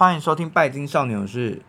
欢迎收听《拜金少年》，我是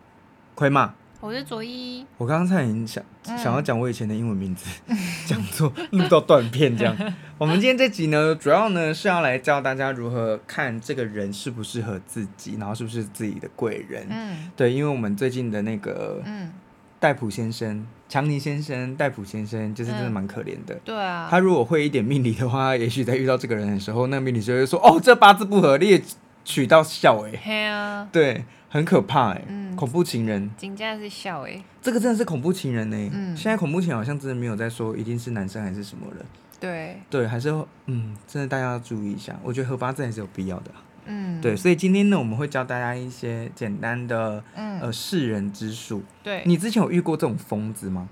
亏妈，我是卓一。我刚刚才已经想、嗯、想要讲我以前的英文名字，讲错录到断片这样。我们今天这集呢，主要呢是要来教大家如何看这个人适不适合自己，然后是不是自己的贵人。嗯，对，因为我们最近的那个嗯。戴普先生、强尼先生、戴普先生，就是真的蛮可怜的、嗯。对啊，他如果会一点命理的话，也许在遇到这个人的时候，那个命理就会说：“哦，这八字不合，你也娶到笑哎。”对啊，对，很可怕哎、嗯，恐怖情人。真的是笑哎，这个真的是恐怖情人呢。嗯，现在恐怖情人好像真的没有在说一定是男生还是什么人。对对，还是嗯，真的大家要注意一下。我觉得合八字还是有必要的。嗯，对，所以今天呢，我们会教大家一些简单的，嗯、呃，识人之术。对，你之前有遇过这种疯子吗？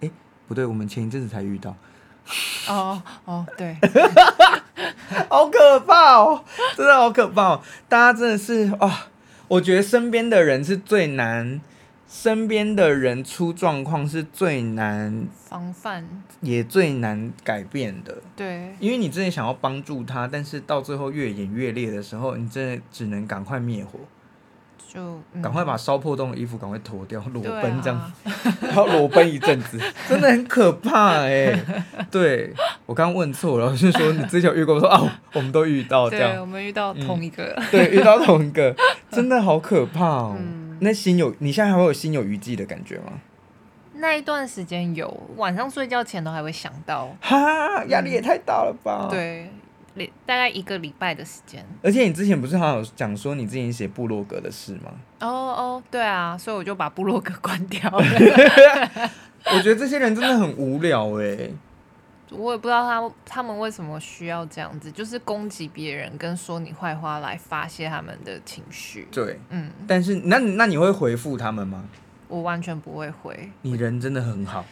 哎，不对，我们前一阵子才遇到。哦哦，对，好可怕哦，真的好可怕哦！大家真的是啊、哦，我觉得身边的人是最难。身边的人出状况是最难防范，也最难改变的。对，因为你真的想要帮助他，但是到最后越演越烈的时候，你真的只能赶快灭火，就赶、嗯、快把烧破洞的衣服赶快脱掉，裸奔这样，啊、然后裸奔一阵子，真的很可怕哎、欸。对，我刚刚问错了，就是说你之前有遇过，我说啊，我们都遇到这样，对，我们遇到同一个，嗯、对，遇到同一个，真的好可怕哦。嗯。那心有，你现在还会有心有余悸的感觉吗？那一段时间有，晚上睡觉前都还会想到。哈，压力也太大了吧？嗯、对，大概一个礼拜的时间。而且你之前不是好像有讲说你之前写部落格的事吗？哦哦，对啊，所以我就把部落格关掉了。我觉得这些人真的很无聊哎、欸。我也不知道他他们为什么需要这样子，就是攻击别人跟说你坏话来发泄他们的情绪。对，嗯，但是那那你会回复他们吗？我完全不会回。你人真的很好，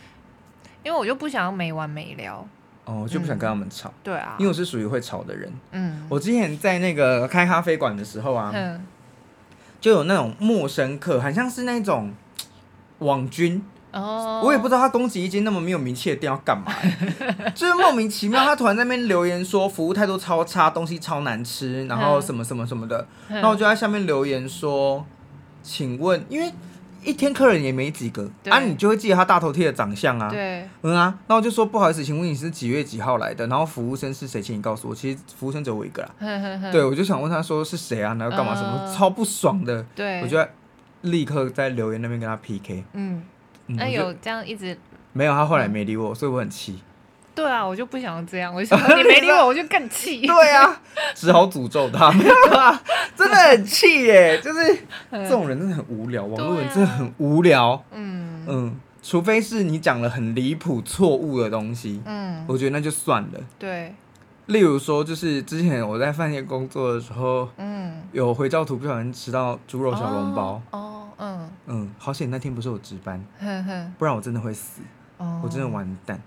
因为我就不想要没完没了。哦，就不想跟他们吵。嗯、对啊，因为我是属于会吵的人。嗯，我之前在那个开咖啡馆的时候啊，嗯，就有那种陌生客，很像是那种网军。哦、oh.，我也不知道他攻击一间那么没有名气的店要干嘛，就是莫名其妙，他突然在那边留言说服务态度超差，东西超难吃，然后什么什么什么的，那我就在下面留言说，请问，因为一天客人也没几个，啊，你就会记得他大头贴的长相啊，对，嗯啊，那我就说不好意思，请问你是几月几号来的？然后服务生是谁？请你告诉我，其实服务生只有我一个啦，对，我就想问他说是谁啊？然后干嘛？什么、uh, 超不爽的，对，我就立刻在留言那边跟他 PK，嗯。那、嗯、有这样一直没有，他后来没理我，嗯、所以我很气。对啊，我就不想要这样，我想你没理我，我就更气。对啊，只好诅咒他，没有啊，真的很气耶！就是这种人真的很无聊，网络人真的很无聊。嗯嗯，除非是你讲了很离谱、错误的东西，嗯，我觉得那就算了。对，例如说，就是之前我在饭店工作的时候，嗯，有回教徒不小心吃到猪肉小笼包。哦哦嗯嗯，好险那天不是我值班，不然我真的会死，哦、我真的完蛋，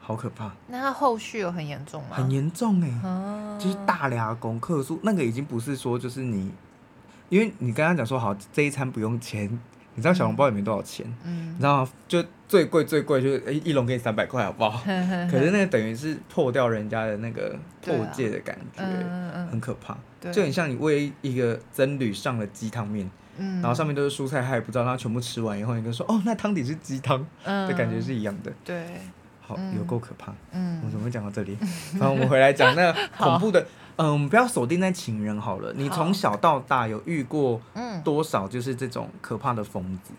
好可怕。那他后续有很严重吗？很严重哎、欸哦，就是大俩功课数，那个已经不是说就是你，因为你刚刚讲说好这一餐不用钱，你知道小笼包也没多少钱，嗯，你知道吗？就最贵最贵就是哎一笼给你三百块好不好？呵呵呵，可是那个等于是破掉人家的那个破戒的感觉，啊、很可怕，就很像你喂一个僧侣上了鸡汤面。然后上面都是蔬菜，他也不知道，他全部吃完以后，你跟说哦，那汤底是鸡汤，嗯，的感觉是一样的。对，好，有够可怕。嗯，我怎么会讲到这里？然后我们回来讲那个恐怖的，嗯，我们不要锁定在情人好了。你从小到大有遇过多少就是这种可怕的疯子？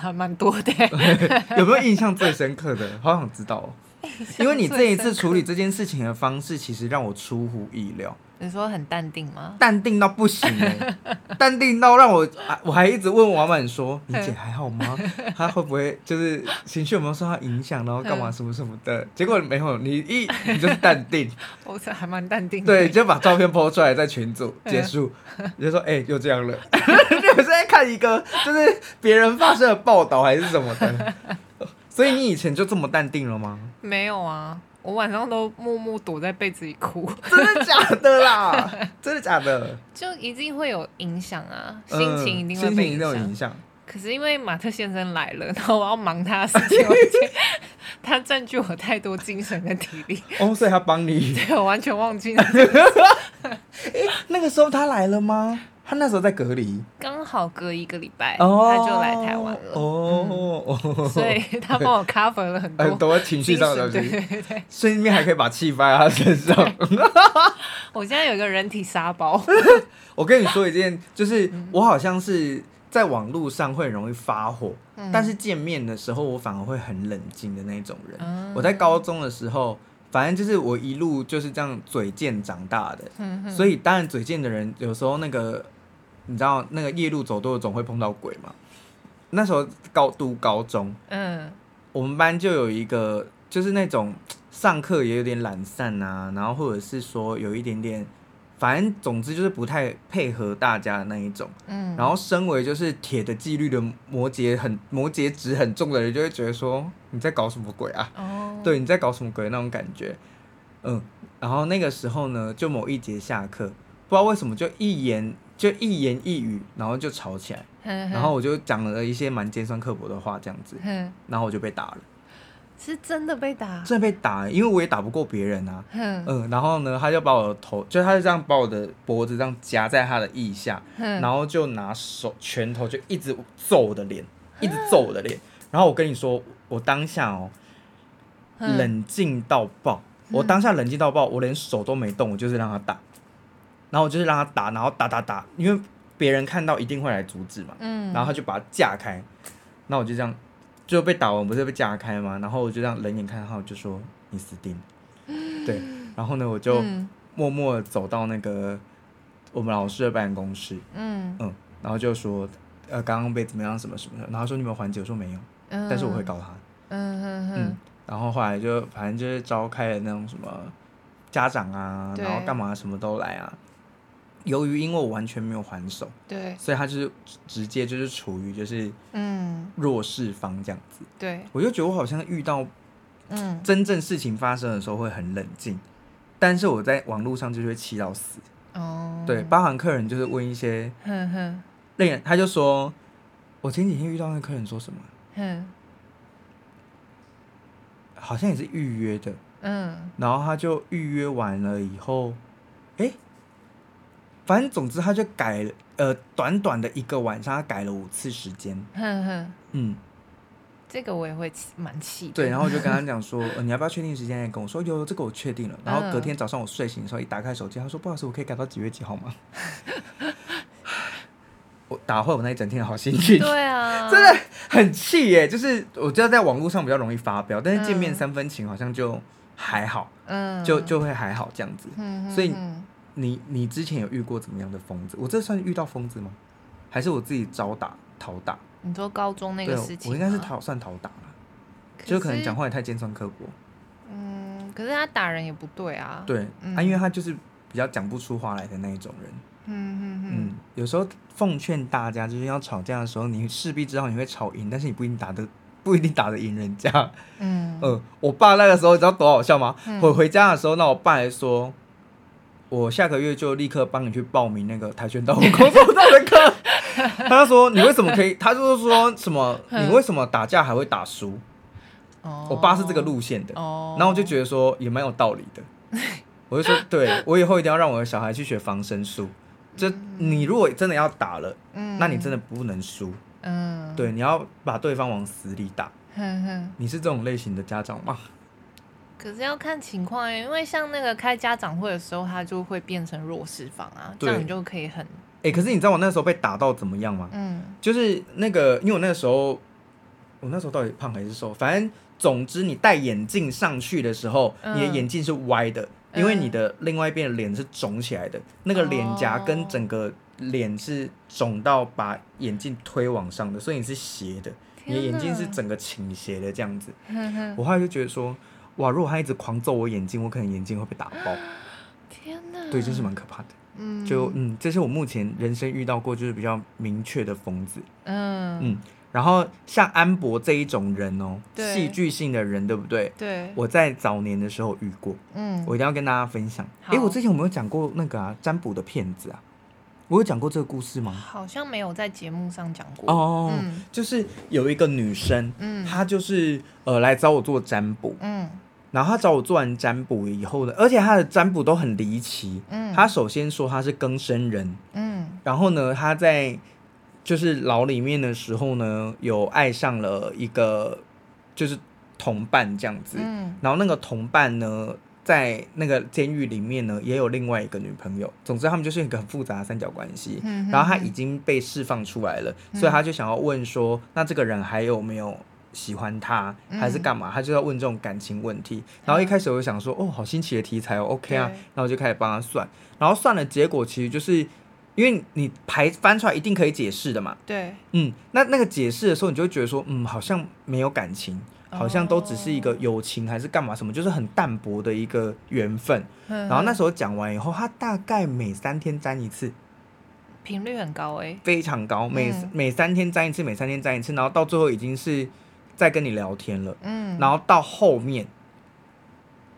还蛮多的。有没有印象最深刻的？好想知道哦。因为你这一次处理这件事情的方式，其实让我出乎意料。你说很淡定吗？淡定到不行哎，淡定到让我我还一直问王满说：“你姐还好吗？她会不会就是情绪有没有受到影响？然后干嘛什么什么的？”结果没有，你一你就是淡定。我是还蛮淡定的。对，就把照片 po 出来在群组结束，你就说：“哎、欸，就这样了。”你们是在看一个就是别人发生的报道还是什么的？所以你以前就这么淡定了吗？没有啊。我晚上都默默躲在被子里哭，真的假的啦？真的假的？就一定会有影响啊，心情一定会被影响。可是因为马特先生来了，然后我要忙他的事情，他占据我太多精神跟体力。哦，所以他帮你？对，我完全忘记了。那个时候他来了吗？他那时候在隔离，刚好隔一个礼拜，哦、他就来台湾了。哦，嗯、所以他帮我 cover 了很多很多情绪上的东西，对对对，顺便还可以把气发在他身上。我现在有一个人体沙包。我跟你说一件，就是我好像是在网络上会很容易发火，嗯、但是见面的时候我反而会很冷静的那种人。嗯、我在高中的时候。反正就是我一路就是这样嘴贱长大的，嗯、所以当然嘴贱的人有时候那个，你知道那个夜路走多了总会碰到鬼嘛。那时候高读高中，嗯，我们班就有一个就是那种上课也有点懒散啊，然后或者是说有一点点。反正总之就是不太配合大家的那一种，嗯，然后身为就是铁的纪律的摩羯很摩羯值很重的人，就会觉得说你在搞什么鬼啊？哦，对，你在搞什么鬼那种感觉，嗯，然后那个时候呢，就某一节下课，不知道为什么就一言就一言一语，然后就吵起来，然后我就讲了一些蛮尖酸刻薄的话，这样子，然后我就被打了。是真的被打，真的被打，因为我也打不过别人啊。嗯，嗯，然后呢，他就把我的头，就他就这样把我的脖子这样夹在他的腋下，然后就拿手拳头就一直揍我的脸，一直揍我的脸。然后我跟你说，我当下哦，冷静到爆，我当下冷静到爆，我连手都没动，我就是让他打，然后我就是让他打，然后打打打，因为别人看到一定会来阻止嘛。嗯，然后他就把他架开，那我就这样。就被打完不是被架开吗？然后我就这样冷眼看他，我就说你死定了。对，然后呢，我就默默走到那个我们老师的办公室，嗯嗯，然后就说呃刚刚被怎么样什么什么的，然后说你有没有还击？我说没有，但是我会告他。嗯嗯嗯，然后后来就反正就是召开了那种什么家长啊，然后干嘛什么都来啊。由于因为我完全没有还手，对，所以他就是直接就是处于就是嗯。弱势方这样子，对，我就觉得我好像遇到嗯。真正事情发生的时候会很冷静，嗯、但是我在网络上就会气到死。哦，对，包含客人就是问一些哼哼，那个他就说，我前几天遇到那个客人说什么，哼，好像也是预约的，嗯，然后他就预约完了以后，哎、欸。反正总之，他就改了，呃，短短的一个晚上，他改了五次时间。哼哼，嗯，这个我也会蛮气。对，然后我就跟他讲说，呃，你要不要确定时间？跟我说，有这个我确定了。然后隔天早上我睡醒的时候，一打开手机，他说，不好意思，我可以改到几月几号吗？我打坏我那一整天的好心情。对啊，真的很气耶！就是我知道在网络上比较容易发飙，但是见面三分情好像就还好，嗯，就就会还好这样子。嗯，所以。你你之前有遇过怎么样的疯子？我这算遇到疯子吗？还是我自己招打讨打？你说高中那个事情，我应该是讨算讨打了，就可能讲话也太尖酸刻薄。嗯，可是他打人也不对啊。对，嗯、啊，因为他就是比较讲不出话来的那一种人。嗯嗯嗯。有时候奉劝大家，就是要吵架的时候，你势必知道你会吵赢，但是你不一定打得不一定打得赢人家。嗯。呃，我爸那个时候你知道多好笑吗？嗯、我回家的时候，那我爸还说。我下个月就立刻帮你去报名那个跆拳道空手道的课。他说：“你为什么可以？”他就是说什么：“你为什么打架还会打输？”我爸是这个路线的。然后我就觉得说也蛮有道理的。我就说：“对，我以后一定要让我的小孩去学防身术。就你如果真的要打了，那你真的不能输。对，你要把对方往死里打。你是这种类型的家长吗？”可是要看情况，因为像那个开家长会的时候，他就会变成弱势方啊，这样你就可以很。哎、欸，可是你知道我那时候被打到怎么样吗？嗯，就是那个，因为我那个时候，我那时候到底胖还是瘦？反正总之，你戴眼镜上去的时候，嗯、你的眼镜是歪的，因为你的另外一边的脸是肿起来的，嗯、那个脸颊跟整个脸是肿到把眼镜推往上的，所以你是斜的，你的眼睛是整个倾斜的这样子。呵呵我后来就觉得说。哇！如果他一直狂揍我眼睛，我可能眼睛会被打爆。天哪！对，就是蛮可怕的。嗯，就嗯，这是我目前人生遇到过就是比较明确的疯子。嗯嗯，然后像安博这一种人哦，戏剧性的人，对不对？对。我在早年的时候遇过。嗯。我一定要跟大家分享。哎，我之前有没有讲过那个啊占卜的骗子啊？我有讲过这个故事吗？好像没有在节目上讲过。哦，就是有一个女生，嗯，她就是呃来找我做占卜，嗯。然后他找我做完占卜以后呢，而且他的占卜都很离奇。嗯，他首先说他是更生人，嗯，然后呢，他在就是牢里面的时候呢，有爱上了一个就是同伴这样子。嗯。然后那个同伴呢，在那个监狱里面呢，也有另外一个女朋友。总之，他们就是一个很复杂的三角关系。嗯。然后他已经被释放出来了，嗯，所以他就想要问说：“那这个人还有没有？”喜欢他还是干嘛？他就要问这种感情问题。然后一开始我就想说，哦，好新奇的题材哦，OK 啊。然后我就开始帮他算，然后算了结果其实就是，因为你牌翻出来一定可以解释的嘛。对，嗯，那那个解释的时候，你就会觉得说，嗯，好像没有感情，好像都只是一个友情还是干嘛什么，就是很淡薄的一个缘分。然后那时候讲完以后，他大概每三天沾一次，频率很高哎，非常高，每每三天沾一次，每三天沾一次，然后到最后已经是。在跟你聊天了，嗯，然后到后面，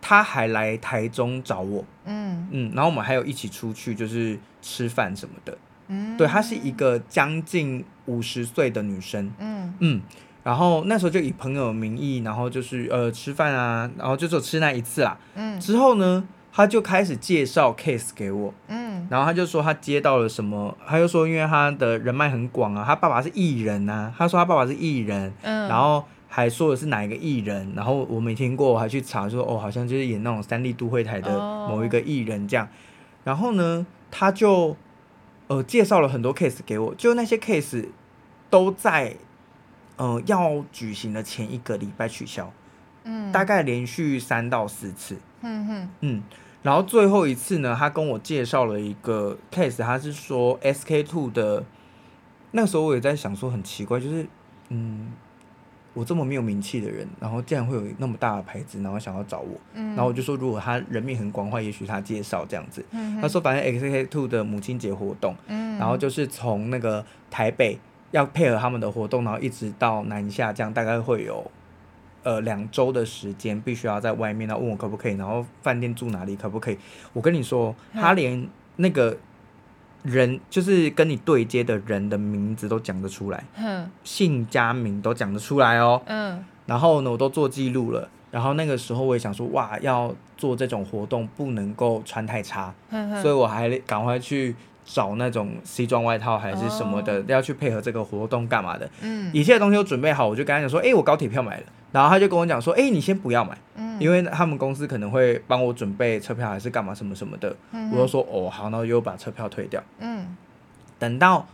他还来台中找我，嗯。嗯，然后我们还有一起出去，就是吃饭什么的，嗯，对，她是一个将近五十岁的女生，嗯。嗯，然后那时候就以朋友的名义，然后就是呃吃饭啊，然后就只有吃那一次啦，嗯，之后呢，他就开始介绍 case 给我，嗯，然后他就说他接到了什么，他就说因为他的人脉很广啊，他爸爸是艺人啊，他说他爸爸是艺人，嗯，然后。还说的是哪一个艺人，然后我没听过，我还去查说哦，好像就是演那种三立都会台的某一个艺人这样。Oh. 然后呢，他就呃介绍了很多 case 给我，就那些 case 都在呃要举行的前一个礼拜取消，嗯，大概连续三到四次，嗯哼，嗯，然后最后一次呢，他跟我介绍了一个 case，他是说 SK Two 的，那时候我也在想说很奇怪，就是嗯。我这么没有名气的人，然后竟然会有那么大的牌子，然后想要找我，嗯、然后我就说，如果他人面很广的话，也许他介绍这样子。嗯、他说，反正 SK two 的母亲节活动，嗯、然后就是从那个台北要配合他们的活动，然后一直到南下，这样大概会有呃两周的时间，必须要在外面。然后问我可不可以，然后饭店住哪里可不可以？我跟你说，他连那个。人就是跟你对接的人的名字都讲得出来，嗯、姓加名都讲得出来哦。嗯，然后呢，我都做记录了。然后那个时候我也想说，哇，要做这种活动不能够穿太差，嗯、所以我还赶快去找那种西装外套还是什么的，哦、要去配合这个活动干嘛的。嗯，一切东西都准备好，我就跟他讲说，哎，我高铁票买了。然后他就跟我讲说，哎，你先不要买，嗯、因为他们公司可能会帮我准备车票还是干嘛什么什么的。嗯、我就说，哦，好，那我又把车票退掉。嗯，等到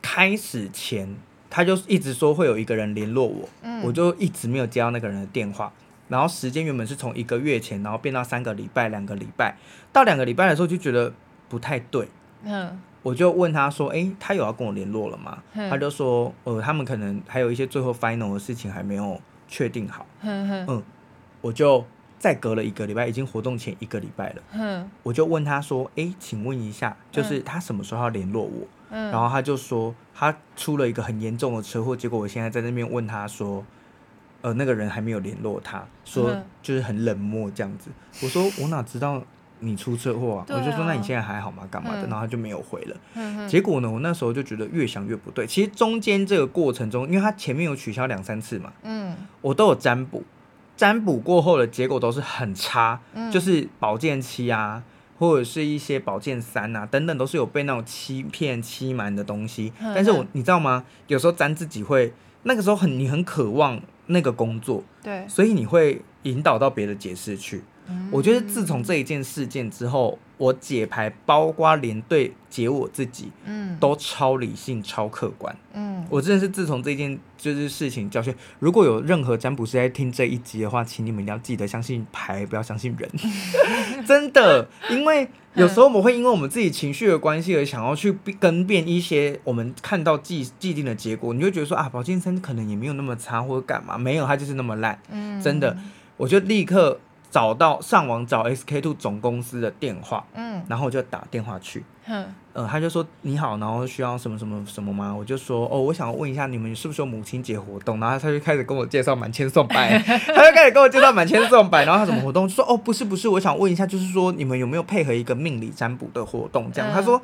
开始前，他就一直说会有一个人联络我，嗯、我就一直没有接到那个人的电话。然后时间原本是从一个月前，然后变到三个礼拜、两个礼拜，到两个礼拜的时候就觉得不太对。嗯。我就问他说：“诶、欸，他有要跟我联络了吗？”嗯、他就说：“呃，他们可能还有一些最后 final 的事情还没有确定好。嗯”嗯，我就再隔了一个礼拜，已经活动前一个礼拜了。嗯、我就问他说：“诶、欸，请问一下，就是他什么时候要联络我？”嗯、然后他就说他出了一个很严重的车祸，结果我现在在那边问他说：“呃，那个人还没有联络他，说就是很冷漠这样子。”我说：“我哪知道？”你出车祸啊？啊我就说，那你现在还好吗？干嘛的？嗯、然后他就没有回了。嗯、结果呢，我那时候就觉得越想越不对。其实中间这个过程中，因为他前面有取消两三次嘛，嗯，我都有占卜，占卜过后的结果都是很差，嗯、就是保健期啊，或者是一些保健三啊等等，都是有被那种欺骗欺瞒的东西。嗯、但是我你知道吗？有时候占自己会那个时候很你很渴望那个工作，对，所以你会引导到别的解释去。我觉得自从这一件事件之后，我解牌，包括连对解我自己，嗯，都超理性、超客观，嗯，我真的是自从这件就是事情教训。如果有任何占卜师在听这一集的话，请你们一定要记得相信牌，不要相信人，真的，因为有时候我们会因为我们自己情绪的关系而想要去更变一些我们看到既既定的结果，你就觉得说啊，宝剑三可能也没有那么差，或者干嘛，没有，他就是那么烂，嗯，真的，我就立刻。找到上网找 SK Two 总公司的电话，嗯，然后我就打电话去，嗯，呃，他就说你好，然后需要什么什么什么吗？我就说哦，我想问一下你们是不是有母亲节活动？然后他就开始跟我介绍满千送百，他就开始跟我介绍满千送百，然后他什么活动？说哦，不是不是，我想问一下，就是说你们有没有配合一个命理占卜的活动？这样，他说。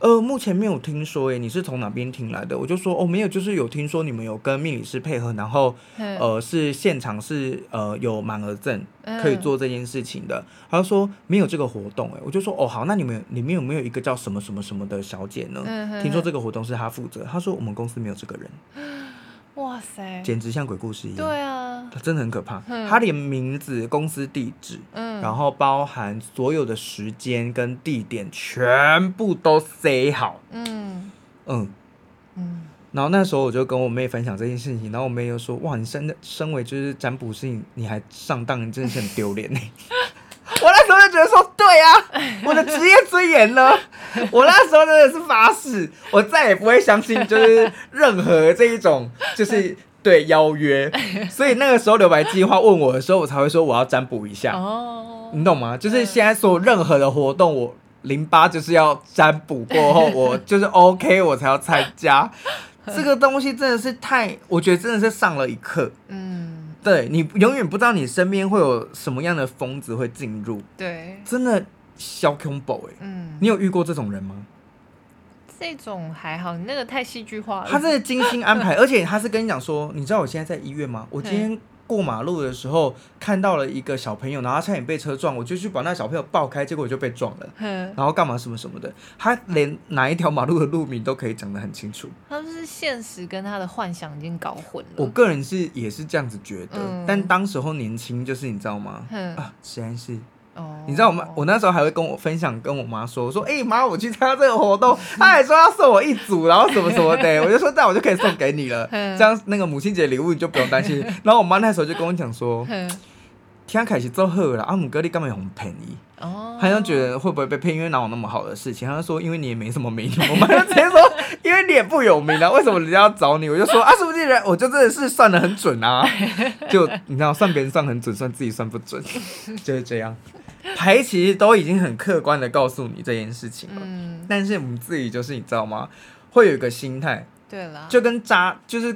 呃，目前没有听说，诶，你是从哪边听来的？我就说，哦，没有，就是有听说你们有跟命理师配合，然后，呃，是现场是呃有满额赠可以做这件事情的。他就说没有这个活动，诶，我就说，哦，好，那你们里面有没有一个叫什么什么什么的小姐呢？听说这个活动是他负责，他说我们公司没有这个人。哇塞，简直像鬼故事一样。对啊，他真的很可怕。他连名字、公司地址，嗯，然后包含所有的时间跟地点，全部都塞好。嗯嗯嗯。然后那时候我就跟我妹分享这件事情，然后我妹又说：“哇，你身身为就是占卜师，你还上当，你真的是很丢脸呢。” 我那时候就觉得说，对啊，我的职业尊严呢？我那时候真的是发誓，我再也不会相信就是任何这一种就是对邀约。所以那个时候留白计划问我的时候，我才会说我要占卜一下。哦，你懂吗？就是现在所有任何的活动，我零八就是要占卜过后，我就是 OK，我才要参加。这个东西真的是太，我觉得真的是上了一课。嗯。对，你永远不知道你身边会有什么样的疯子会进入，对，真的小恐怖哎，嗯，你有遇过这种人吗？这种还好，你那个太戏剧化了。他真的精心安排，而且他是跟你讲说，你知道我现在在医院吗？我今天。过马路的时候看到了一个小朋友，然后他差点被车撞，我就去把那小朋友抱开，结果我就被撞了。然后干嘛什么什么的，他连哪一条马路的路名都可以讲得很清楚。他就是现实跟他的幻想已经搞混了。我个人是也是这样子觉得，嗯、但当时候年轻，就是你知道吗？啊，实在是。你知道我妈，我那时候还会跟我分享，跟我妈说，我说，哎、欸、妈，我去参加这个活动，她还说要送我一组，然后什么什么的，我就说，那我就可以送给你了，这样那个母亲节礼物你就不用担心。然后我妈那时候就跟我讲说，天凯是做好了，阿姆哥你干嘛很便宜？哦，她就觉得会不会被骗？因为哪有那么好的事情？他就说，因为你也没什么名，我们就直接说，因为你也不有名啊，为什么人家要找你？我就说啊，是不是人？我就真的是算的很准啊，就你知道，算别人算很准，算自己算不准，就是这样。牌其实都已经很客观的告诉你这件事情了，嗯，但是我们自己就是你知道吗？会有一个心态，对了，就跟渣就是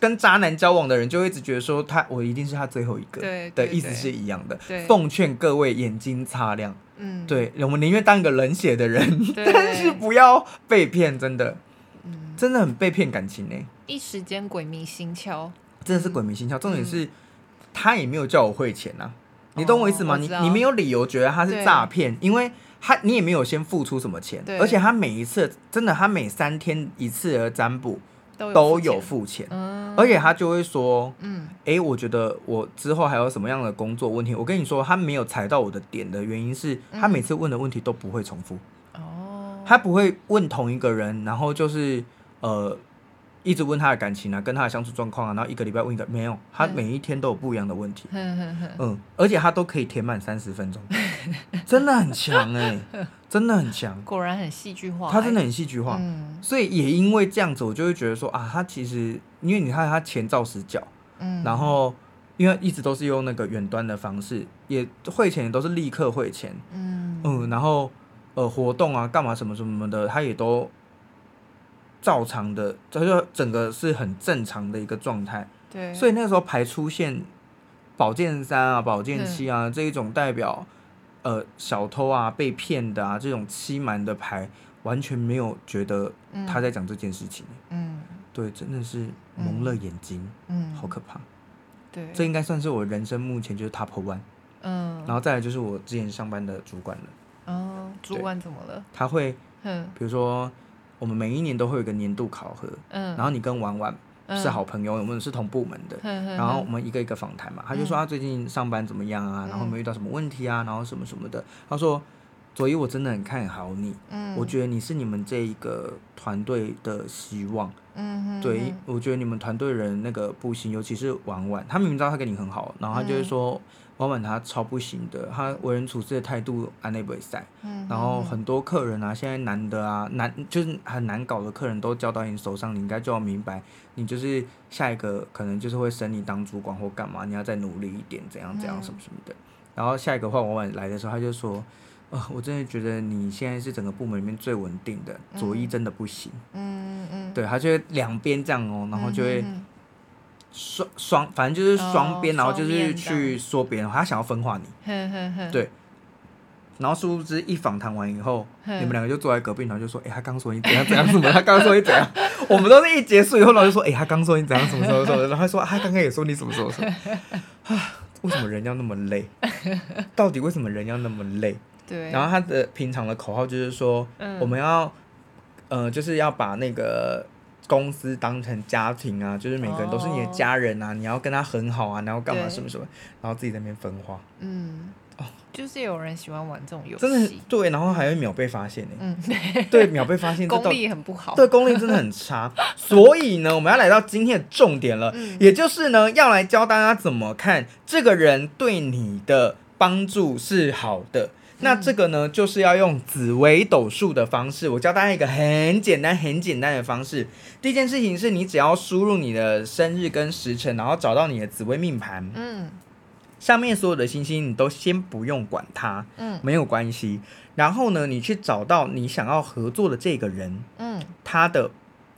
跟渣男交往的人，就会一直觉得说他我一定是他最后一个，对的意思是一样的。奉劝各位眼睛擦亮，嗯，对，我们宁愿当一个冷血的人，但是不要被骗，真的，嗯，真的很被骗感情呢，一时间鬼迷心窍，真的是鬼迷心窍。重点是他也没有叫我汇钱呐。你懂我意思吗？你你没有理由觉得他是诈骗，因为他你也没有先付出什么钱，而且他每一次真的，他每三天一次的占卜都有付钱，而且他就会说，嗯，哎，我觉得我之后还有什么样的工作问题，我跟你说，他没有踩到我的点的原因是他每次问的问题都不会重复，哦，他不会问同一个人，然后就是呃。一直问他的感情啊，跟他的相处状况啊，然后一个礼拜问一个，没有，他每一天都有不一样的问题，嗯，而且他都可以填满三十分钟，真的很强哎，真的很强，果然很戏剧化，他真的很戏剧化，嗯，所以也因为这样子，我就会觉得说啊，他其实因为你看他前照死角，嗯，然后因为一直都是用那个远端的方式，也汇钱也都是立刻汇钱，嗯。嗯，然后呃活动啊干嘛什么什么的，他也都。照常的，这就整个是很正常的一个状态。对，所以那个时候牌出现宝剑三啊、宝剑七啊这一种代表呃小偷啊、被骗的啊这种欺瞒的牌，完全没有觉得他在讲这件事情。嗯，对，真的是蒙了眼睛，嗯，好可怕。对，这应该算是我人生目前就是 top one。嗯，然后再来就是我之前上班的主管了。哦，主管怎么了？他会，嗯，比如说。我们每一年都会有一个年度考核，嗯，然后你跟婉婉是好朋友，我们是同部门的，然后我们一个一个访谈嘛，他就说他最近上班怎么样啊，然后有没有遇到什么问题啊，然后什么什么的，他说，所以我真的很看好你，嗯，我觉得你是你们这一个团队的希望，嗯，对，我觉得你们团队人那个不行，尤其是婉婉，他明明知道他跟你很好，然后他就会说。老板他超不行的，他为人处事的态度安内不塞，嗯、然后很多客人啊，现在男的啊，难就是很难搞的客人都交到你手上，你应该就要明白，你就是下一个可能就是会升你当主管或干嘛，你要再努力一点，怎样怎样什么什么的。嗯、然后下一个换我晚来的时候，他就说，呃，我真的觉得你现在是整个部门里面最稳定的，左一真的不行。嗯嗯，嗯对，他就会两边这样哦，然后就会。双双，反正就是双边，然后就是去说别人，他想要分化你，对。然后殊不知一访谈完以后，你们两个就坐在隔壁，然后就说：“哎、欸，他刚说你怎样怎样什么？他刚说你怎样？”我们都是一结束以后，然后就说：“哎、欸，他刚说你怎样什么什么什么？”然后他说：“他刚刚也说你什么什么什么。”啊，为什么人要那么累？到底为什么人要那么累？对。然后他的平常的口号就是说：“嗯、我们要，呃，就是要把那个。”公司当成家庭啊，就是每个人都是你的家人啊，oh. 你要跟他很好啊，然后干嘛什么什么，然后自己在那边分化。嗯，哦，就是有人喜欢玩这种游戏，真的对，然后还会秒被发现呢。嗯，对，秒被发现，功力很不好，对，功力真的很差。所以呢，我们要来到今天的重点了，嗯、也就是呢，要来教大家怎么看这个人对你的帮助是好的。那这个呢，就是要用紫微斗数的方式。我教大家一个很简单、很简单的方式。第一件事情是你只要输入你的生日跟时辰，然后找到你的紫微命盘。嗯，上面所有的星星你都先不用管它，嗯，没有关系。然后呢，你去找到你想要合作的这个人，嗯，他的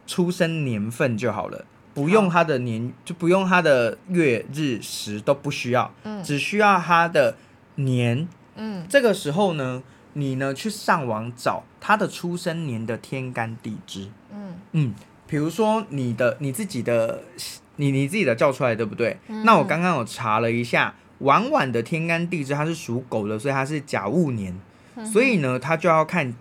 出生年份就好了，不用他的年，就不用他的月日时都不需要，嗯，只需要他的年。嗯，这个时候呢，你呢去上网找他的出生年的天干地支。嗯嗯，比如说你的你自己的你你自己的叫出来对不对？嗯、那我刚刚有查了一下，婉婉的天干地支它是属狗的，所以它是甲戊年，嗯、所以呢，它就要看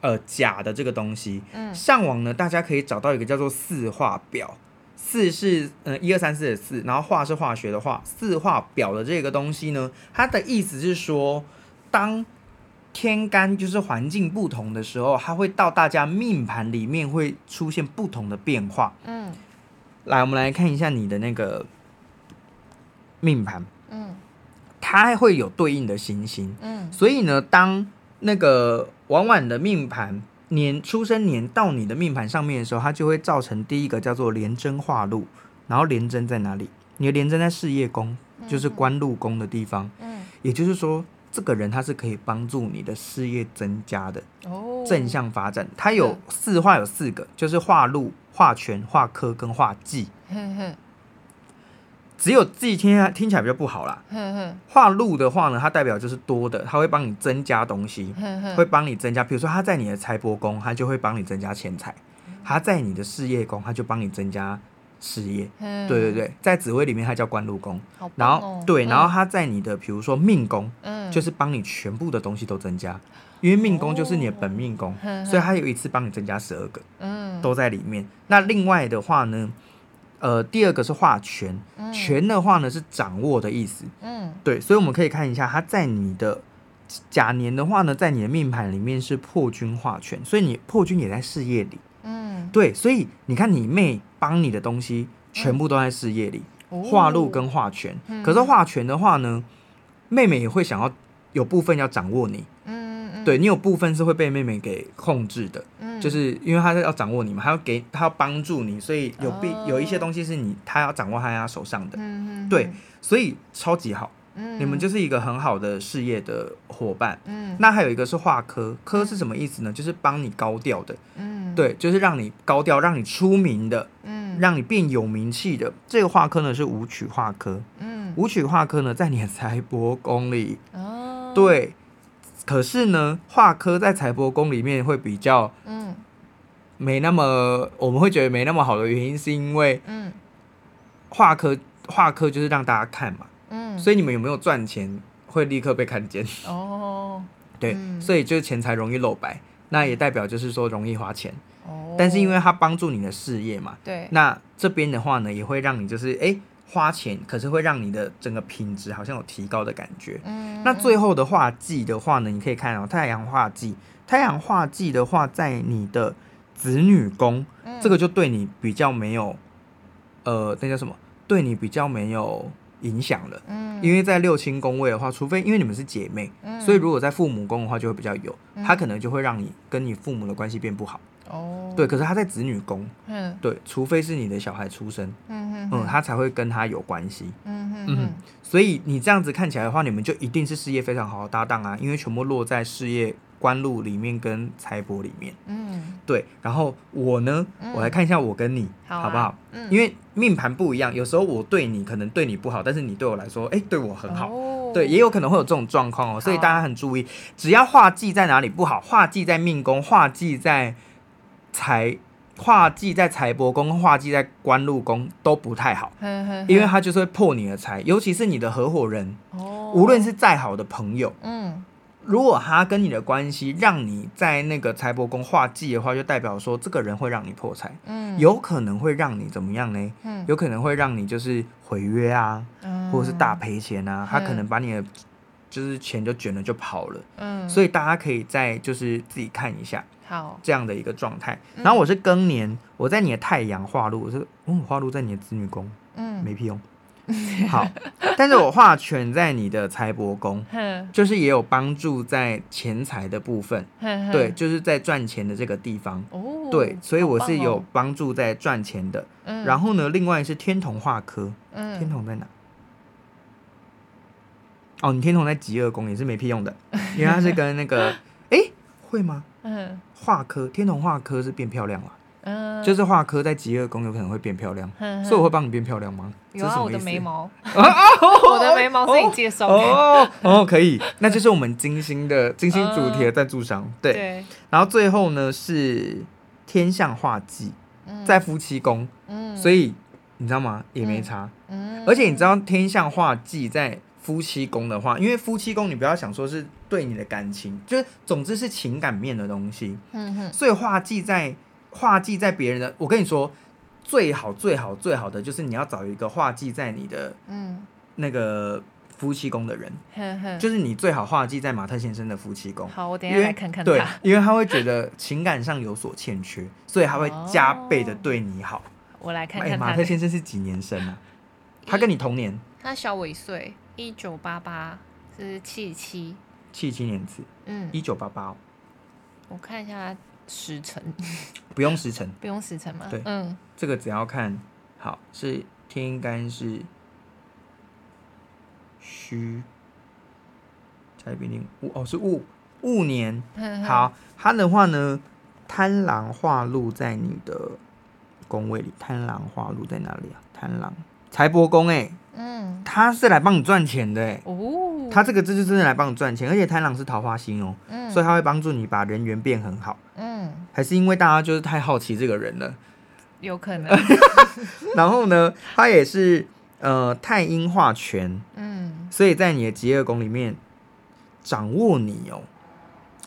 呃甲的这个东西。嗯，上网呢，大家可以找到一个叫做四化表。四是嗯一二三四的四，然后化是化学的化，四化表的这个东西呢，它的意思是说，当天干就是环境不同的时候，它会到大家命盘里面会出现不同的变化。嗯，来，我们来看一下你的那个命盘。嗯，它会有对应的行星。嗯，所以呢，当那个晚晚的命盘。年出生年到你的命盘上面的时候，它就会造成第一个叫做廉贞化禄，然后廉贞在哪里？你的廉贞在事业宫，就是官禄宫的地方。嗯，也就是说，这个人他是可以帮助你的事业增加的哦，正向发展。他有四化有四个，就是化禄、化权、化科跟化忌。只有自己听听起来比较不好啦。化禄的话呢，它代表就是多的，它会帮你增加东西，会帮你增加。比如说，它在你的财帛宫，它就会帮你增加钱财；它在你的事业宫，它就帮你增加事业。对对对，在紫微里面它叫官禄宫。然后对，然后它在你的比如说命宫，就是帮你全部的东西都增加，因为命宫就是你的本命宫，所以它有一次帮你增加十二个，嗯都在里面。那另外的话呢？呃，第二个是化权，权的话呢是掌握的意思，嗯，对，所以我们可以看一下，它在你的甲年的话呢，在你的命盘里面是破军化权，所以你破军也在事业里，嗯，对，所以你看你妹帮你的东西全部都在事业里，化禄跟化权，可是化权的话呢，妹妹也会想要有部分要掌握你，嗯，对，你有部分是会被妹妹给控制的。嗯就是因为她是要掌握你嘛，她要给她要帮助你，所以有必有一些东西是你她要掌握她手上的，嗯、对，所以超级好，嗯、你们就是一个很好的事业的伙伴。嗯，那还有一个是化科，科是什么意思呢？就是帮你高调的，嗯，对，就是让你高调，让你出名的，嗯，让你变有名气的。这个化科呢是舞曲化科，嗯，舞曲化科呢在你的财帛宫里，哦，对。可是呢，化科在财帛宫里面会比较，嗯，没那么，我们会觉得没那么好的原因，是因为，嗯，化科化科就是让大家看嘛，嗯，所以你们有没有赚钱，会立刻被看见，哦，对，所以就是钱财容易露白，那也代表就是说容易花钱，哦，但是因为它帮助你的事业嘛，对，那这边的话呢，也会让你就是，哎、欸。花钱，可是会让你的整个品质好像有提高的感觉。嗯，那最后的化忌的话呢，你可以看到太阳化忌，太阳化忌的话，在你的子女宫，嗯、这个就对你比较没有，呃，那叫什么？对你比较没有影响了。嗯，因为在六亲宫位的话，除非因为你们是姐妹，嗯、所以如果在父母宫的话，就会比较有，他可能就会让你跟你父母的关系变不好。哦，对，可是他在子女宫，嗯，对，除非是你的小孩出生，嗯哼哼。嗯，他才会跟他有关系，嗯哼哼。嗯，所以你这样子看起来的话，你们就一定是事业非常好的搭档啊，因为全部落在事业官禄里面跟财帛里面。嗯，对。然后我呢，嗯、我来看一下我跟你好，不好？嗯，因为命盘不一样，有时候我对你可能对你不好，但是你对我来说，哎，对我很好。哦、对，也有可能会有这种状况哦，所以大家很注意，只要化忌在哪里不好，化忌在命宫，化忌在财。化忌在财帛宫，化忌在官禄宫都不太好，因为他就是会破你的财，尤其是你的合伙人，无论是再好的朋友，嗯。如果他跟你的关系让你在那个财帛宫化忌的话，就代表说这个人会让你破财，嗯。有可能会让你怎么样呢？嗯。有可能会让你就是毁约啊，嗯。或者是大赔钱啊，他可能把你的就是钱就卷了就跑了，嗯。所以大家可以再就是自己看一下。好，这样的一个状态。然后我是庚年，嗯、我在你的太阳化禄，我是嗯化禄在你的子女宫，嗯，没屁用。好，但是我化权在你的财帛宫，就是也有帮助在钱财的部分，对，就是在赚钱的这个地方。哦，对，所以我是有帮助在赚钱的。嗯、然后呢，另外是天同化科，嗯，天同在哪？哦，你天同在极恶宫也是没屁用的，因为它是跟那个，哎，会吗？嗯，化科天同化科是变漂亮了，嗯，就是化科在极恶宫有可能会变漂亮，所以我会帮你变漂亮吗？有啊，我的眉毛，我的眉毛是你介绍的。哦，可以，那就是我们金星的金星主题的赞助商，对，然后最后呢是天象化忌，在夫妻宫，嗯，所以你知道吗？也没差，嗯，而且你知道天象化忌在。夫妻宫的话，因为夫妻宫你不要想说是对你的感情，就是总之是情感面的东西。嗯哼。所以化忌在化忌在别人的，我跟你说，最好最好最好的就是你要找一个化忌在你的嗯那个夫妻宫的人，嗯哼。就是你最好化忌在马特先生的夫妻宫。好，我等一下来看看他。对，因为他会觉得情感上有所欠缺，所以他会加倍的对你好。我来看看。马特先生是几年生啊？他跟你同年。他小我一岁。一九八八是七七七七年次，嗯，一九八八。我看一下时辰，不用时辰，不用时辰吗？对，嗯，这个只要看好是天干是戌，才必定戊哦，是戊戊年。好，它的话呢，贪狼化禄在你的宫位里，贪狼化禄在哪里啊？贪狼财帛宫哎。嗯，他是来帮你赚钱的哎，哦，他这个字是真的来帮你赚钱，而且贪狼是桃花星哦，嗯，所以他会帮助你把人缘变很好，嗯，还是因为大家就是太好奇这个人了，有可能。然后呢，他也是呃太阴化权，嗯，所以在你的极恶宫里面掌握你哦，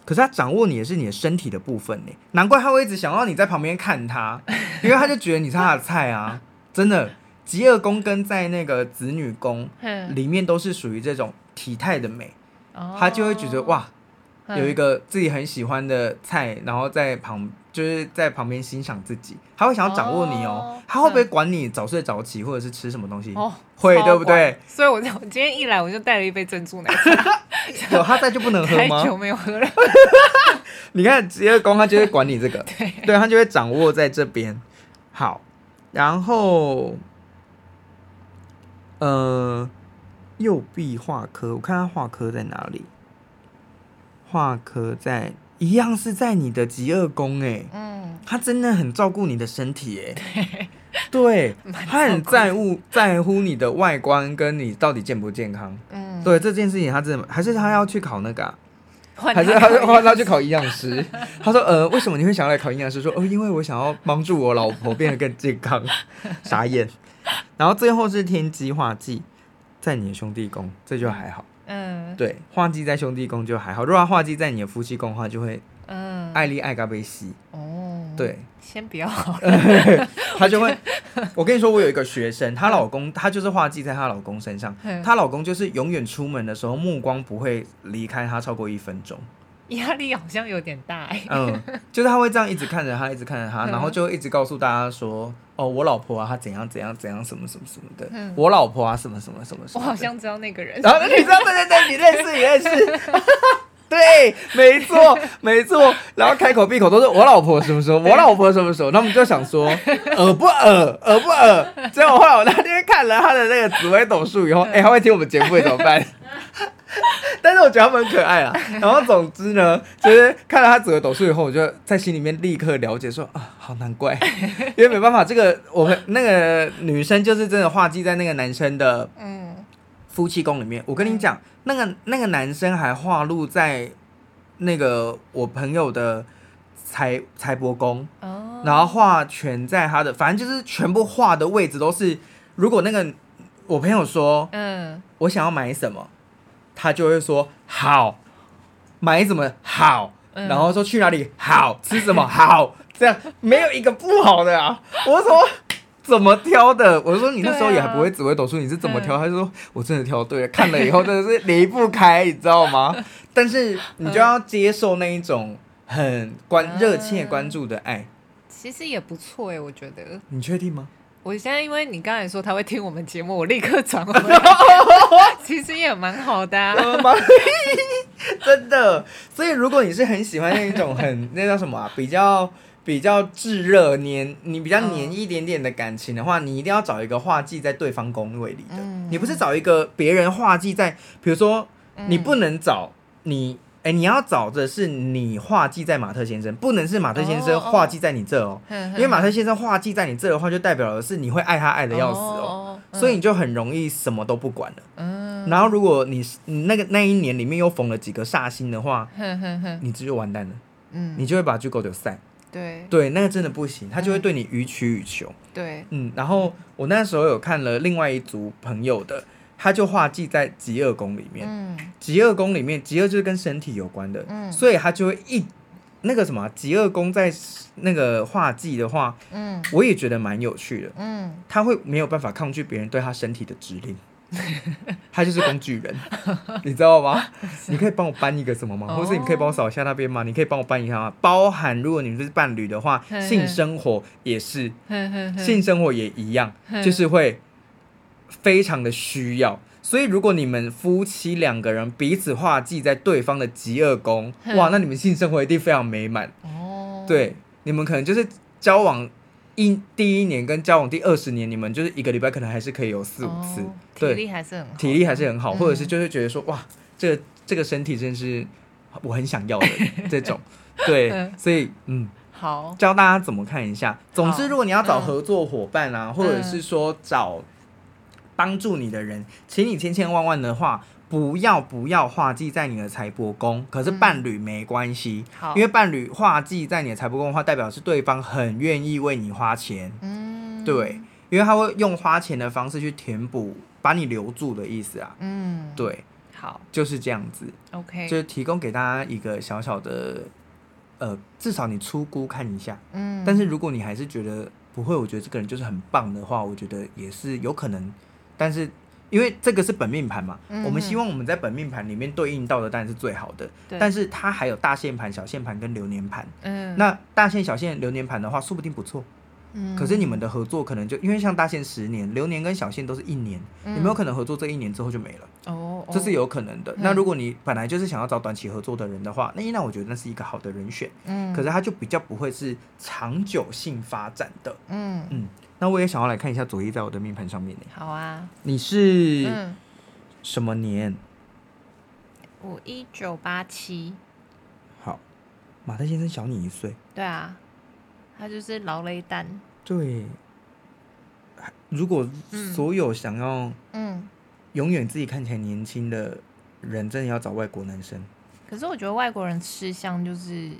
可是他掌握你也是你的身体的部分呢，难怪他会一直想要你在旁边看他，因为他就觉得你是他的菜啊，真的。疾厄宫跟在那个子女宫里面都是属于这种体态的美，他就会觉得哇，有一个自己很喜欢的菜，然后在旁就是在旁边欣赏自己，他会想要掌握你哦，他会不会管你早睡早起或者是吃什么东西？哦会对不对？所以我就我今天一来我就带了一杯珍珠奶茶，有他在就不能喝吗？太久没有喝了。你看吉厄宫他就会管你这个，对，他就会掌握在这边。好，然后。呃，右臂画科，我看他画科在哪里？画科在一样是在你的极恶宫哎，嗯，他真的很照顾你的身体哎，对，对，他很在乎在乎你的外观跟你到底健不健康，嗯，对这件事情他真的还是他要去考那个、啊，还是他换他去考营养师？他说呃，为什么你会想要来考营养师？说哦，因为我想要帮助我老婆变得更健康，傻眼。然后最后是天机化忌，在你的兄弟宫，这就还好。嗯，对，化忌在兄弟宫就还好。如果他化忌在你的夫妻宫的话，就会嗯，爱丽爱嘎贝西。哦，对，先不要。他就会，我跟你说，我有一个学生，她老公她就是画技在她老公身上，她老公就是永远出门的时候目光不会离开她超过一分钟。压力好像有点大哎。嗯，就是他会这样一直看着他，一直看着他，然后就一直告诉大家说：“哦，我老婆啊，她怎样怎样怎样，什么什么什么的。嗯”我老婆啊，什么什么什么什么。我好像知道那个人。然后你知道，对对对，你认识，你认识。对，没错，没错。然后开口闭口都是我老婆什么时候，我老婆什么时候。那我们就想说，恶不恶，恶不恶。结果后来我那天看了他的那个紫薇斗数以后，哎，他会听我们节目会怎么办？但是我觉得他们很可爱啊。然后总之呢，就是看到他紫薇斗数以后，我就在心里面立刻了解说啊，好难怪，因为没办法，这个我们那个女生就是真的画技在那个男生的嗯夫妻宫里面。我跟你讲，嗯、那个那个男生还画入在那个我朋友的财财帛宫，哦、然后画全在他的，反正就是全部画的位置都是，如果那个我朋友说嗯，我想要买什么。他就会说好，买什么？好，嗯、然后说去哪里？好，吃什么？好，这样没有一个不好的啊。我说怎么挑的？我说你那时候也还不会紫微斗数，你是怎么挑？啊、他就说我真的挑对了，看了以后真的是离不开，你知道吗？但是你就要接受那一种很关热切关注的爱，其实也不错哎，我觉得。你确定吗？我现在因为你刚才说他会听我们节目，我立刻转回来。其实也蛮好的、啊，真的。所以如果你是很喜欢那一种很那叫什么啊，比较比较炙热黏，你比较黏一点点的感情的话，你一定要找一个画忌在对方宫位里的。嗯、你不是找一个别人画忌在，比如说你不能找你。哎、欸，你要找的是你画忌在马特先生，不能是马特先生画忌在你这哦，因为马特先生画忌在你这的话，就代表的是你会爱他爱的要死哦，所以你就很容易什么都不管了。嗯，然后如果你你那个那一年里面又逢了几个煞星的话，你这就完蛋了。嗯，你就会把巨狗丢散。对。对，那个真的不行，他就会对你予取予求。对，嗯，然后我那时候有看了另外一组朋友的。他就画技在极恶宫里面，嗯，极恶宫里面，极恶就是跟身体有关的，嗯，所以他就会一那个什么极恶宫在那个画技的话，嗯，我也觉得蛮有趣的，嗯，他会没有办法抗拒别人对他身体的指令，他就是工具人，你知道吗？你可以帮我搬一个什么吗？或是你可以帮我扫一下那边吗？你可以帮我搬一下吗？包含如果你们是伴侣的话，性生活也是，性生活也一样，就是会。非常的需要，所以如果你们夫妻两个人彼此化忌在对方的极恶宫，哇，那你们性生活一定非常美满。哦，对，你们可能就是交往一第一年跟交往第二十年，你们就是一个礼拜可能还是可以有四五次，哦、对，体力还是很好，体力还是很好，嗯、或者是就是觉得说哇，这个这个身体真是我很想要的 这种，对，所以嗯，好，教大家怎么看一下。总之，如果你要找合作伙伴啊，嗯、或者是说找。帮助你的人，请你千千万万的话，不要不要画忌在你的财帛宫。可是伴侣没关系，嗯、因为伴侣画忌在你的财帛宫的话，代表是对方很愿意为你花钱。嗯，对，因为他会用花钱的方式去填补，把你留住的意思啊。嗯，对，好，就是这样子。OK，就是提供给大家一个小小的，呃，至少你出估看一下。嗯，但是如果你还是觉得不会，我觉得这个人就是很棒的话，我觉得也是有可能。但是，因为这个是本命盘嘛，嗯、我们希望我们在本命盘里面对应到的当然是最好的。对但是它还有大限盘、小限盘跟流年盘。嗯。那大限、小限、流年盘的话，说不定不错。嗯。可是你们的合作可能就因为像大限十年，流年跟小限都是一年，嗯、有没有可能合作这一年之后就没了？哦。这是有可能的。哦、那如果你本来就是想要找短期合作的人的话，那那我觉得那是一个好的人选。嗯。可是他就比较不会是长久性发展的。嗯嗯。那我也想要来看一下佐伊在我的命盘上面呢。好啊，你是什么年？我一九八七。好，马特先生小你一岁。对啊，他就是劳雷丹。对，如果所有想要嗯永远自己看起来年轻的人，真的要找外国男生。可是我觉得外国人吃香，就是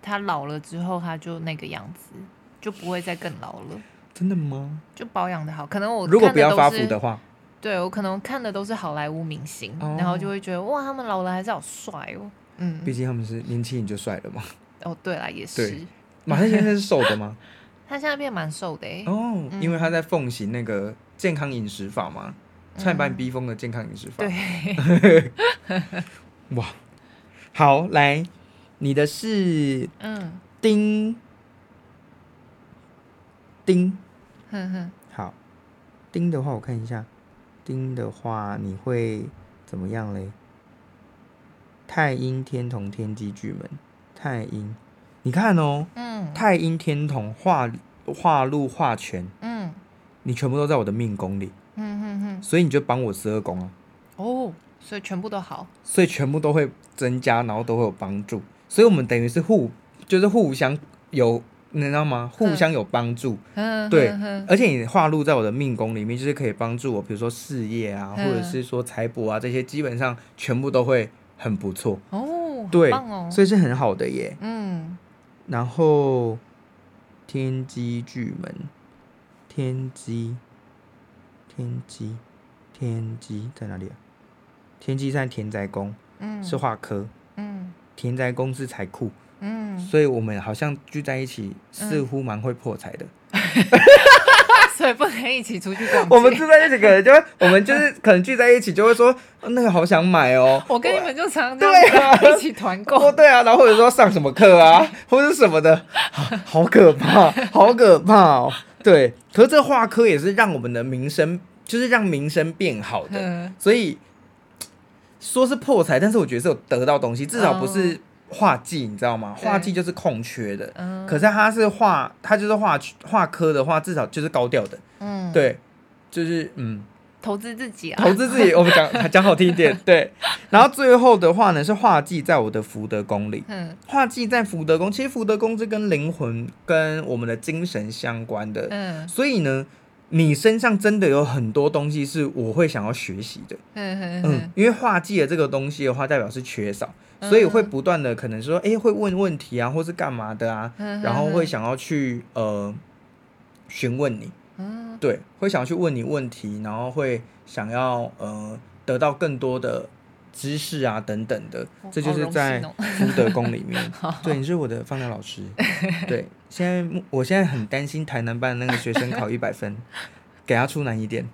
他老了之后，他就那个样子，就不会再更老了。真的吗？就保养的好，可能我如果不要发福的话，对我可能看的都是好莱坞明星，哦、然后就会觉得哇，他们老了还是好帅哦。嗯，毕竟他们是年轻人就帅了嘛。哦，对啦，也是。马特先生是瘦的吗？他现在变蛮瘦的哎哦，嗯、因为他在奉行那个健康饮食法嘛，差点把你逼疯的健康饮食法。对。哇，好，来，你的是嗯丁丁。哼哼，好，丁的话我看一下，丁的话你会怎么样嘞？太阴天同天机巨门，太阴，你看哦，嗯，太阴天同化化禄化权，嗯，你全部都在我的命宫里，嗯哼哼，所以你就帮我十二宫啊，哦，所以全部都好，所以全部都会增加，然后都会有帮助，所以我们等于是互，就是互相有，你知道吗？互相有帮助，嗯，对，而且你化禄在我的命宫里面，就是可以帮助我，比如说事业啊，或者是说财帛啊这些，基本上全部都会很不错。哦，对，哦，所以是很好的耶，嗯，然后天机巨门，天机。天机，天机在哪里啊？天机在田宅宫，嗯，是化科，嗯，田宅宫是财库，嗯，所以我们好像聚在一起，似乎蛮会破财的，嗯、所以不能一起出去逛。我们住在一起，可能就会，我们就是可能聚在一起，就会说那个好想买哦。我跟你们就常常对啊，一起团购，对啊，然后或者说上什么课啊，或者什么的，好可怕，好可怕哦。对，可是这画科也是让我们的名声，就是让名声变好的，嗯、所以说是破财，但是我觉得是有得到东西，至少不是化忌，你知道吗？画技就是空缺的，嗯、可是他是画，他就是画画科的话，至少就是高调的，嗯，对，就是嗯，投资自己啊，投资自己，我们讲 讲好听一点，对，然后最后的话呢是画技在我的福德宫里，嗯，画技在福德宫，其实福德宫是跟灵魂跟我们的精神相关的，嗯，所以呢。你身上真的有很多东西是我会想要学习的，嗯，因为画技的这个东西的话，代表是缺少，所以会不断的可能说，哎，会问问题啊，或是干嘛的啊，然后会想要去呃询问你，对，会想要去问你问题，然后会想要呃得到更多的。知识啊，等等的，这就是在福德宫里面。对，你是我的放疗老师。对，现在我现在很担心台南班的那个学生考 一百分，给他出难一点。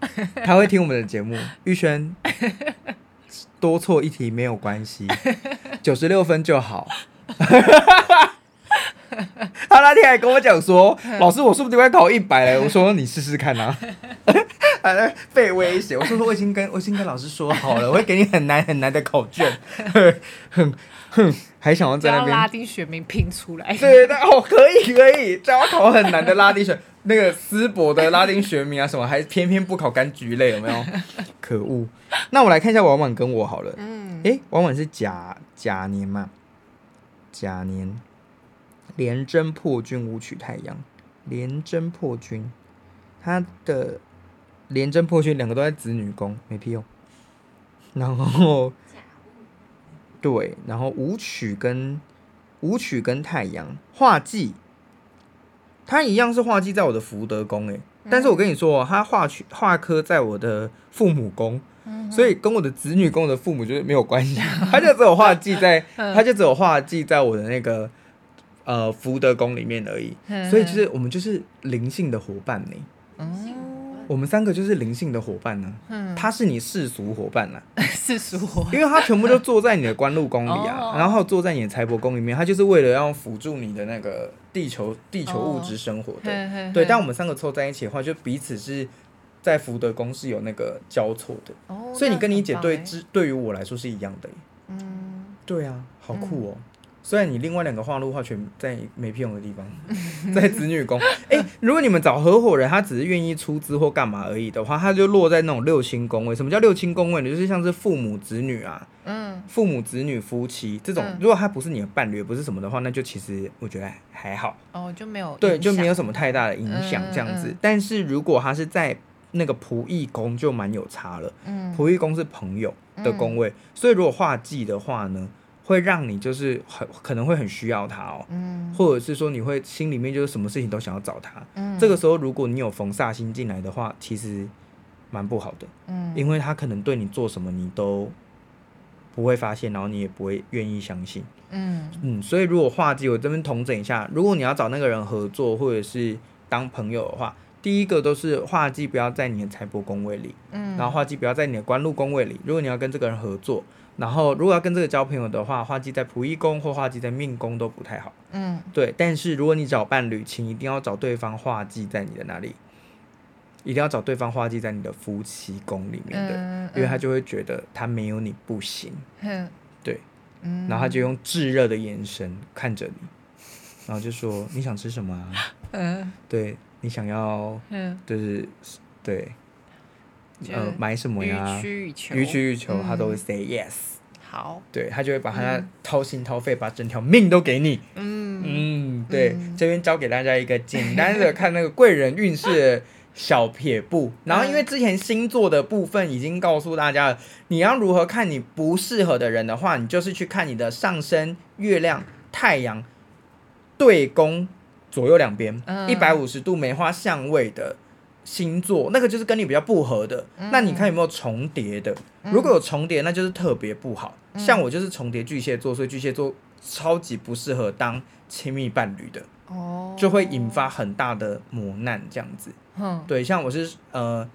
他会听我们的节目，玉轩多错一题没有关系，九十六分就好。他那天还跟我讲说，老师，我说不定会考一百嘞。我说你试试看啊。还在被威胁，我说说我已经跟我已经跟老师说好了，我会给你很难很难的考卷，哼哼，还想要在那边拉丁学名拼出来，对对哦，可以可以，只要考很难的拉丁学，那个斯伯的拉丁学名啊什么，还偏偏不考柑橘类，有没有？可恶！那我来看一下婉婉跟我好了，嗯，诶，婉婉是甲甲年嘛，甲年廉贞破军武曲太阳，连贞破军，他的。连贞破军两个都在子女宫，没屁用。然后，对，然后舞曲跟舞曲跟太阳画技，他一样是画技在我的福德宫诶，但是我跟你说，他画曲画科在我的父母宫，所以跟我的子女宫的父母就是没有关系，他就只有画技在，他就只有画技在我的那个呃福德宫里面而已，所以就是我们就是灵性的伙伴呢。我们三个就是灵性的伙伴呢、啊，嗯、他是你世俗伙伴呢、啊，世俗伙伴，因为他全部都坐在你的官禄宫里啊，哦、然后坐在你的财帛宫里面，他就是为了要辅助你的那个地球地球物质生活的，哦、嘿嘿嘿。对。但我们三个凑在一起的话，就彼此是在福德宫是有那个交错的，哦、所以你跟你姐对之对于我来说是一样的，嗯，对啊，好酷哦。嗯虽然你另外两个化禄化全在没屁用的地方，在子女宫。哎、欸，如果你们找合伙人，他只是愿意出资或干嘛而已的话，他就落在那种六亲宫位。什么叫六亲宫位呢？就是像是父母子女啊，嗯，父母子女夫妻这种。如果他不是你的伴侣，不是什么的话，那就其实我觉得还好。哦，就没有对，就没有什么太大的影响这样子。嗯嗯嗯，但是如果他是在那个仆役宫，就蛮有差了。嗯，仆役宫是朋友的宫位，嗯、所以如果化忌的话呢？会让你就是很可能会很需要他哦，嗯，或者是说你会心里面就是什么事情都想要找他，嗯，这个时候如果你有逢煞星进来的话，其实蛮不好的，嗯，因为他可能对你做什么你都不会发现，然后你也不会愿意相信，嗯。嗯，所以如果画忌，我这边统整一下，如果你要找那个人合作或者是当朋友的话，第一个都是画忌不要在你的财帛宫位里，嗯，然后画忌不要在你的官禄宫位里，如果你要跟这个人合作。然后，如果要跟这个交朋友的话，化忌在仆役宫或化忌在命宫都不太好。嗯，对。但是如果你找伴侣，请一定要找对方化忌在你的哪里？一定要找对方化忌在你的夫妻宫里面的，嗯嗯、因为他就会觉得他没有你不行。嗯、对。然后他就用炙热的眼神看着你，然后就说：“你想吃什么啊？” 嗯，对，你想要，嗯，就是对。呃买什么呀，予取予求，予取予求，他都会 say yes。好，对他就会把他掏心掏肺，把整条命都给你。嗯嗯，对，这边教给大家一个简单的 看那个贵人运势的小撇步。然后因为之前星座的部分已经告诉大家了，你要如何看你不适合的人的话，你就是去看你的上升、月亮、太阳对宫左右两边一百五十度梅花相位的。星座那个就是跟你比较不合的，嗯、那你看有没有重叠的？如果有重叠，那就是特别不好。嗯、像我就是重叠巨蟹座，所以巨蟹座超级不适合当亲密伴侣的，哦，就会引发很大的磨难这样子。嗯，对，像我是呃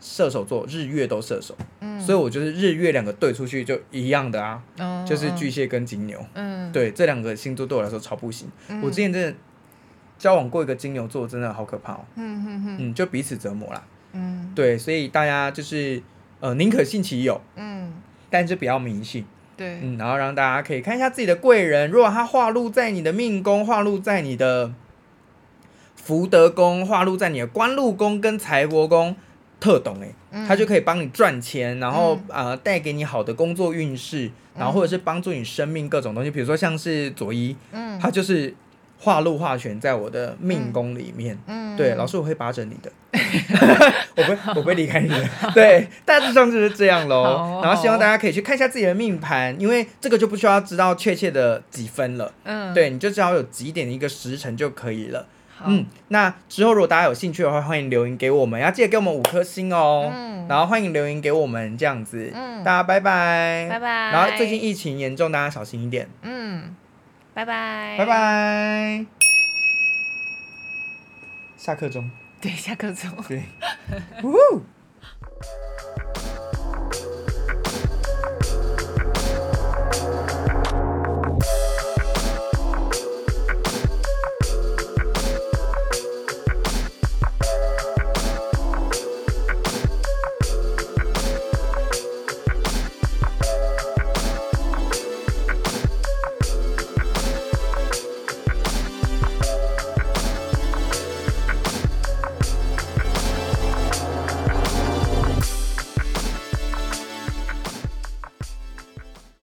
射手座，日月都射手，嗯，所以我就是日月两个对出去就一样的啊，嗯、就是巨蟹跟金牛，嗯，对，这两个星座对我来说超不行。嗯、我之前真的。交往过一个金牛座，真的好可怕哦。嗯哼哼，嗯，就彼此折磨啦。嗯，对，所以大家就是呃，宁可信其有，嗯，但是不要迷信。对，嗯，然后让大家可以看一下自己的贵人，如果他化禄在你的命宫，化禄在你的福德宫，化禄在你的官禄宫跟财帛宫，特懂哎，嗯、他就可以帮你赚钱，然后呃，带给你好的工作运势，然后或者是帮助你生命各种东西，比如说像是佐伊，嗯，他就是。化禄化权在我的命宫里面，嗯，对，老师我会把着你的，我不会，我不会离开你的，对，大致上就是这样喽。哦、然后希望大家可以去看一下自己的命盘，因为这个就不需要知道确切的几分了，嗯，对，你就只要有几点的一个时辰就可以了，嗯，那之后如果大家有兴趣的话，欢迎留言给我们，要记得给我们五颗星哦，嗯，然后欢迎留言给我们这样子，嗯，大家拜拜，拜拜，然后最近疫情严重，大家小心一点，嗯。拜拜。拜拜。下课钟。对，下课钟。对。呜。